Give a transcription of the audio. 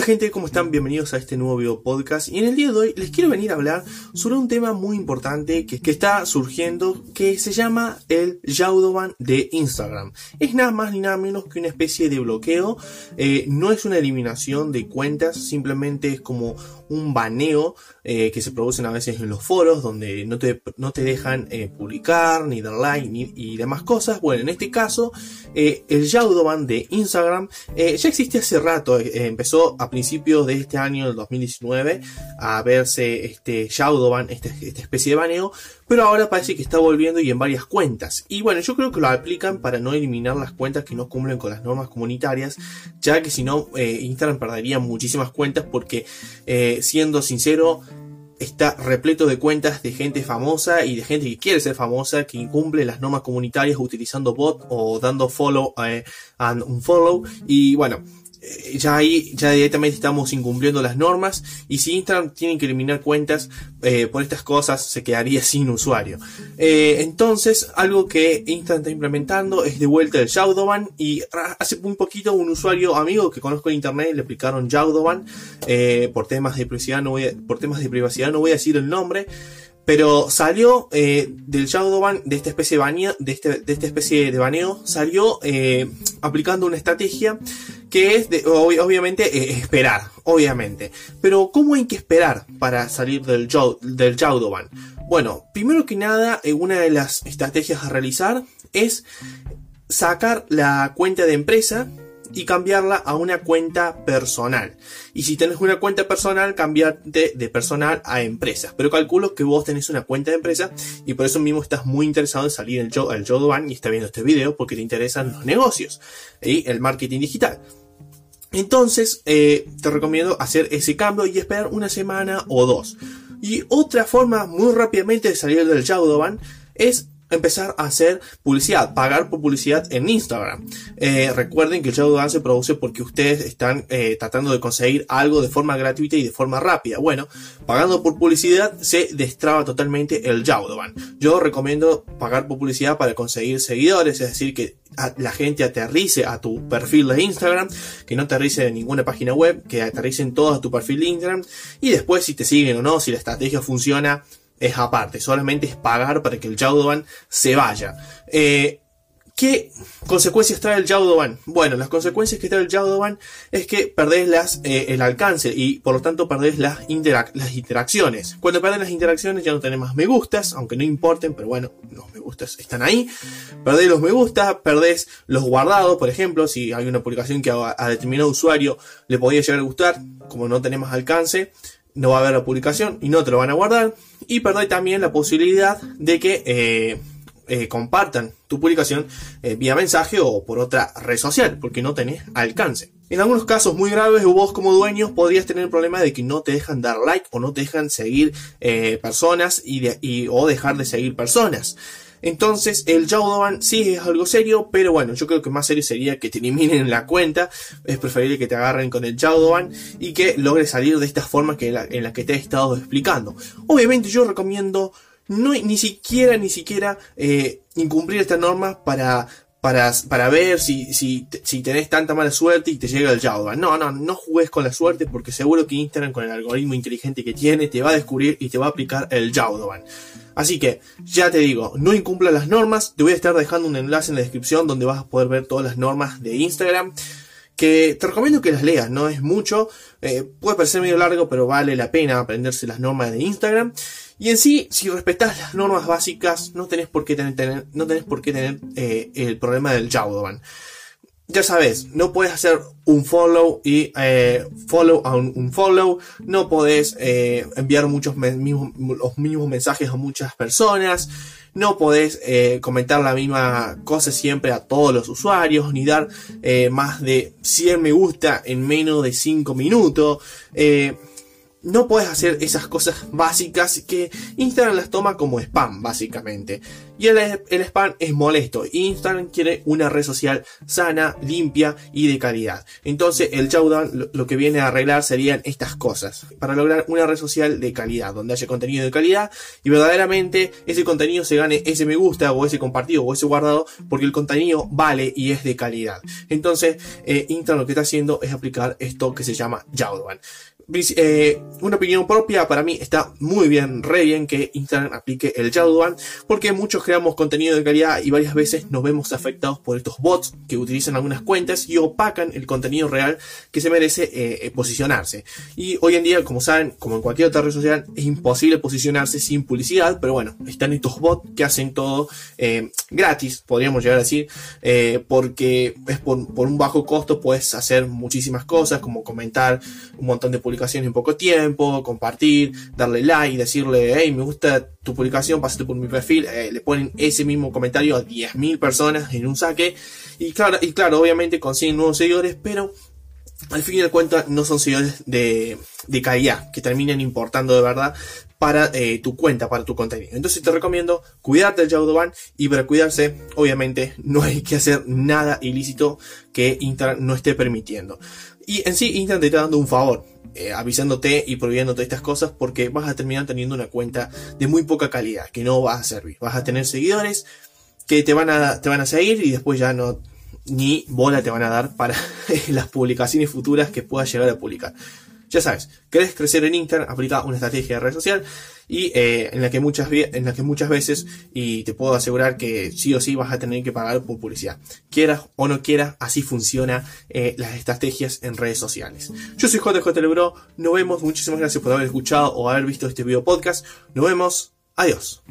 Hola gente, ¿cómo están? Bienvenidos a este nuevo video podcast y en el día de hoy les quiero venir a hablar sobre un tema muy importante que, que está surgiendo que se llama el Yaudoban de Instagram. Es nada más ni nada menos que una especie de bloqueo, eh, no es una eliminación de cuentas, simplemente es como un baneo eh, que se producen a veces en los foros donde no te, no te dejan eh, publicar, ni dar like, ni, y demás cosas. Bueno, en este caso, el Yaudoban de Instagram ya existe hace rato, empezó a principios de este año, el 2019, a verse este Shadowban, este, esta especie de baneo, pero ahora parece que está volviendo y en varias cuentas. Y bueno, yo creo que lo aplican para no eliminar las cuentas que no cumplen con las normas comunitarias, ya que si no, eh, Instagram perdería muchísimas cuentas porque, eh, siendo sincero, está repleto de cuentas de gente famosa y de gente que quiere ser famosa, que incumple las normas comunitarias utilizando bot o dando follow eh, and un follow. Y bueno, eh, ya ahí ya directamente estamos incumpliendo las normas y si Instagram tiene que eliminar cuentas eh, por estas cosas se quedaría sin usuario. Eh, entonces algo que Instagram está implementando es de vuelta el Shadowban y hace muy poquito un usuario amigo que conozco en internet le aplicaron Shadowban por temas de privacidad no voy por temas de privacidad no voy a decir el nombre pero salió eh, del Shadowban, de esta especie de baneo, de, este, de esta especie de baneo, salió eh, aplicando una estrategia que es de, obviamente eh, esperar, obviamente. Pero ¿cómo hay que esperar para salir del, del? Bueno, primero que nada, una de las estrategias a realizar es sacar la cuenta de empresa y cambiarla a una cuenta personal. Y si tenés una cuenta personal, cambiarte de personal a empresa. Pero calculo que vos tenés una cuenta de empresa y por eso mismo estás muy interesado en salir el, el Jodoban y está viendo este video porque te interesan los negocios y el marketing digital. Entonces, eh, te recomiendo hacer ese cambio y esperar una semana o dos. Y otra forma muy rápidamente de salir del Jodoban es empezar a hacer publicidad, pagar por publicidad en Instagram. Eh, recuerden que el Shadowban se produce porque ustedes están eh, tratando de conseguir algo de forma gratuita y de forma rápida. Bueno, pagando por publicidad se destraba totalmente el Shadowban. Yo recomiendo pagar por publicidad para conseguir seguidores, es decir, que la gente aterrice a tu perfil de Instagram, que no aterrice en ninguna página web, que aterricen todos a tu perfil de Instagram y después si te siguen o no, si la estrategia funciona, es aparte, solamente es pagar para que el Jaudoban se vaya. Eh, ¿Qué consecuencias trae el Jaudoban? Bueno, las consecuencias que trae el Jaudoban es que perdés las, eh, el alcance y por lo tanto perdés las, las interacciones. Cuando perdés las interacciones ya no tenés más me gustas, aunque no importen, pero bueno, los me gustas están ahí. Perdés los me gusta, perdés los guardados, por ejemplo, si hay una publicación que a, determinado usuario le podría llegar a gustar, como no tenemos alcance, no va a haber la publicación y no te lo van a guardar. Y perdés también la posibilidad de que eh, eh, compartan tu publicación eh, vía mensaje o por otra red social, porque no tenés alcance. En algunos casos muy graves, vos como dueño podrías tener el problema de que no te dejan dar like o no te dejan seguir personas y o dejar de seguir personas. Entonces, el Jaudoban sí es algo serio, pero bueno, yo creo que más serio sería que te eliminen la cuenta. Es preferible que te agarren con el Jaudoban y que logres salir de esta forma que en la, que te he estado explicando. Obviamente, yo recomiendo no ni siquiera, ni siquiera eh, incumplir esta norma para, para, para ver si, si, si tenés tanta mala suerte y te llega el Jaudoban. No, no, no jugues con la suerte porque seguro que Instagram con el algoritmo inteligente que tiene te va a descubrir y te va a aplicar el Jaudoban. Así que, ya te digo, no incumpla las normas. Te voy a estar dejando un enlace en la descripción donde vas a poder ver todas las normas de Instagram. Que te recomiendo que las leas, no es mucho. Eh, puede parecer medio largo, pero vale la pena aprenderse las normas de Instagram. Y en sí, si respetas las normas básicas, no tenés por qué tener, no tenés por qué tener eh, el problema del Jaudoban ya sabes, no puedes hacer un follow y eh, follow a un, follow, no puedes eh, enviar muchos mismos, los mismos mensajes a muchas personas, no podés eh, comentar la misma cosa siempre a todos los usuarios, ni dar más de 100 me gusta en menos de 5 minutos. No puedes hacer esas cosas básicas que Instagram las toma como spam, básicamente. Y el, spam es molesto. Instagram quiere una red social sana, limpia y de calidad. Entonces el Showdown lo, que viene a arreglar serían estas cosas. Para lograr una red social de calidad, donde haya contenido de calidad y verdaderamente ese contenido se gane ese me gusta o ese compartido o ese guardado porque el contenido vale y es de calidad. Entonces eh, Instagram lo que está haciendo es aplicar esto que se llama Showdown. Eh, una opinión propia, para mí está muy bien, re bien que Instagram aplique el Shadowban, porque muchos creamos contenido de calidad y varias veces nos vemos afectados por estos bots que utilizan algunas cuentas y opacan el contenido real que se merece eh, eh, posicionarse. Y hoy en día, como saben, como en cualquier otra red social, es imposible posicionarse sin publicidad, pero bueno, están estos bots que hacen todo gratis, podríamos llegar a decir, porque es por, por un bajo costo puedes hacer muchísimas cosas, como comentar un montón de publicaciones en poco tiempo, compartir, darle like, decirle, hey, me gusta tu publicación, pásate por mi perfil, eh, le ponen ese mismo comentario a 10.000 personas en un saque. Y claro, y claro, obviamente consiguen nuevos seguidores, pero al fin y al cuento no son seguidores de, de calidad, que terminan importando de verdad para eh, tu cuenta, para tu contenido. Entonces te recomiendo cuidarte del Yaudoban y para cuidarse, obviamente, no hay que hacer nada ilícito que Instagram no esté permitiendo. Y en sí, Instagram te está dando un favor. Eh, avisándote y prohibiéndote estas cosas porque vas a terminar teniendo una cuenta de muy poca calidad que no va a servir. Vas a tener seguidores que te van a, te van a seguir y después ya no ni bola te van a dar para las publicaciones futuras que puedas llegar a publicar. Ya sabes, querés crecer en Instagram, aplica una estrategia de red social y eh, en la que muchas en la que muchas veces y te puedo asegurar que sí o sí vas a tener que pagar por publicidad. Quieras o no quieras, así funciona eh, las estrategias en redes sociales. Yo soy JJ Lebro, nos vemos, muchísimas gracias por haber escuchado o haber visto este video podcast. Nos vemos, adiós.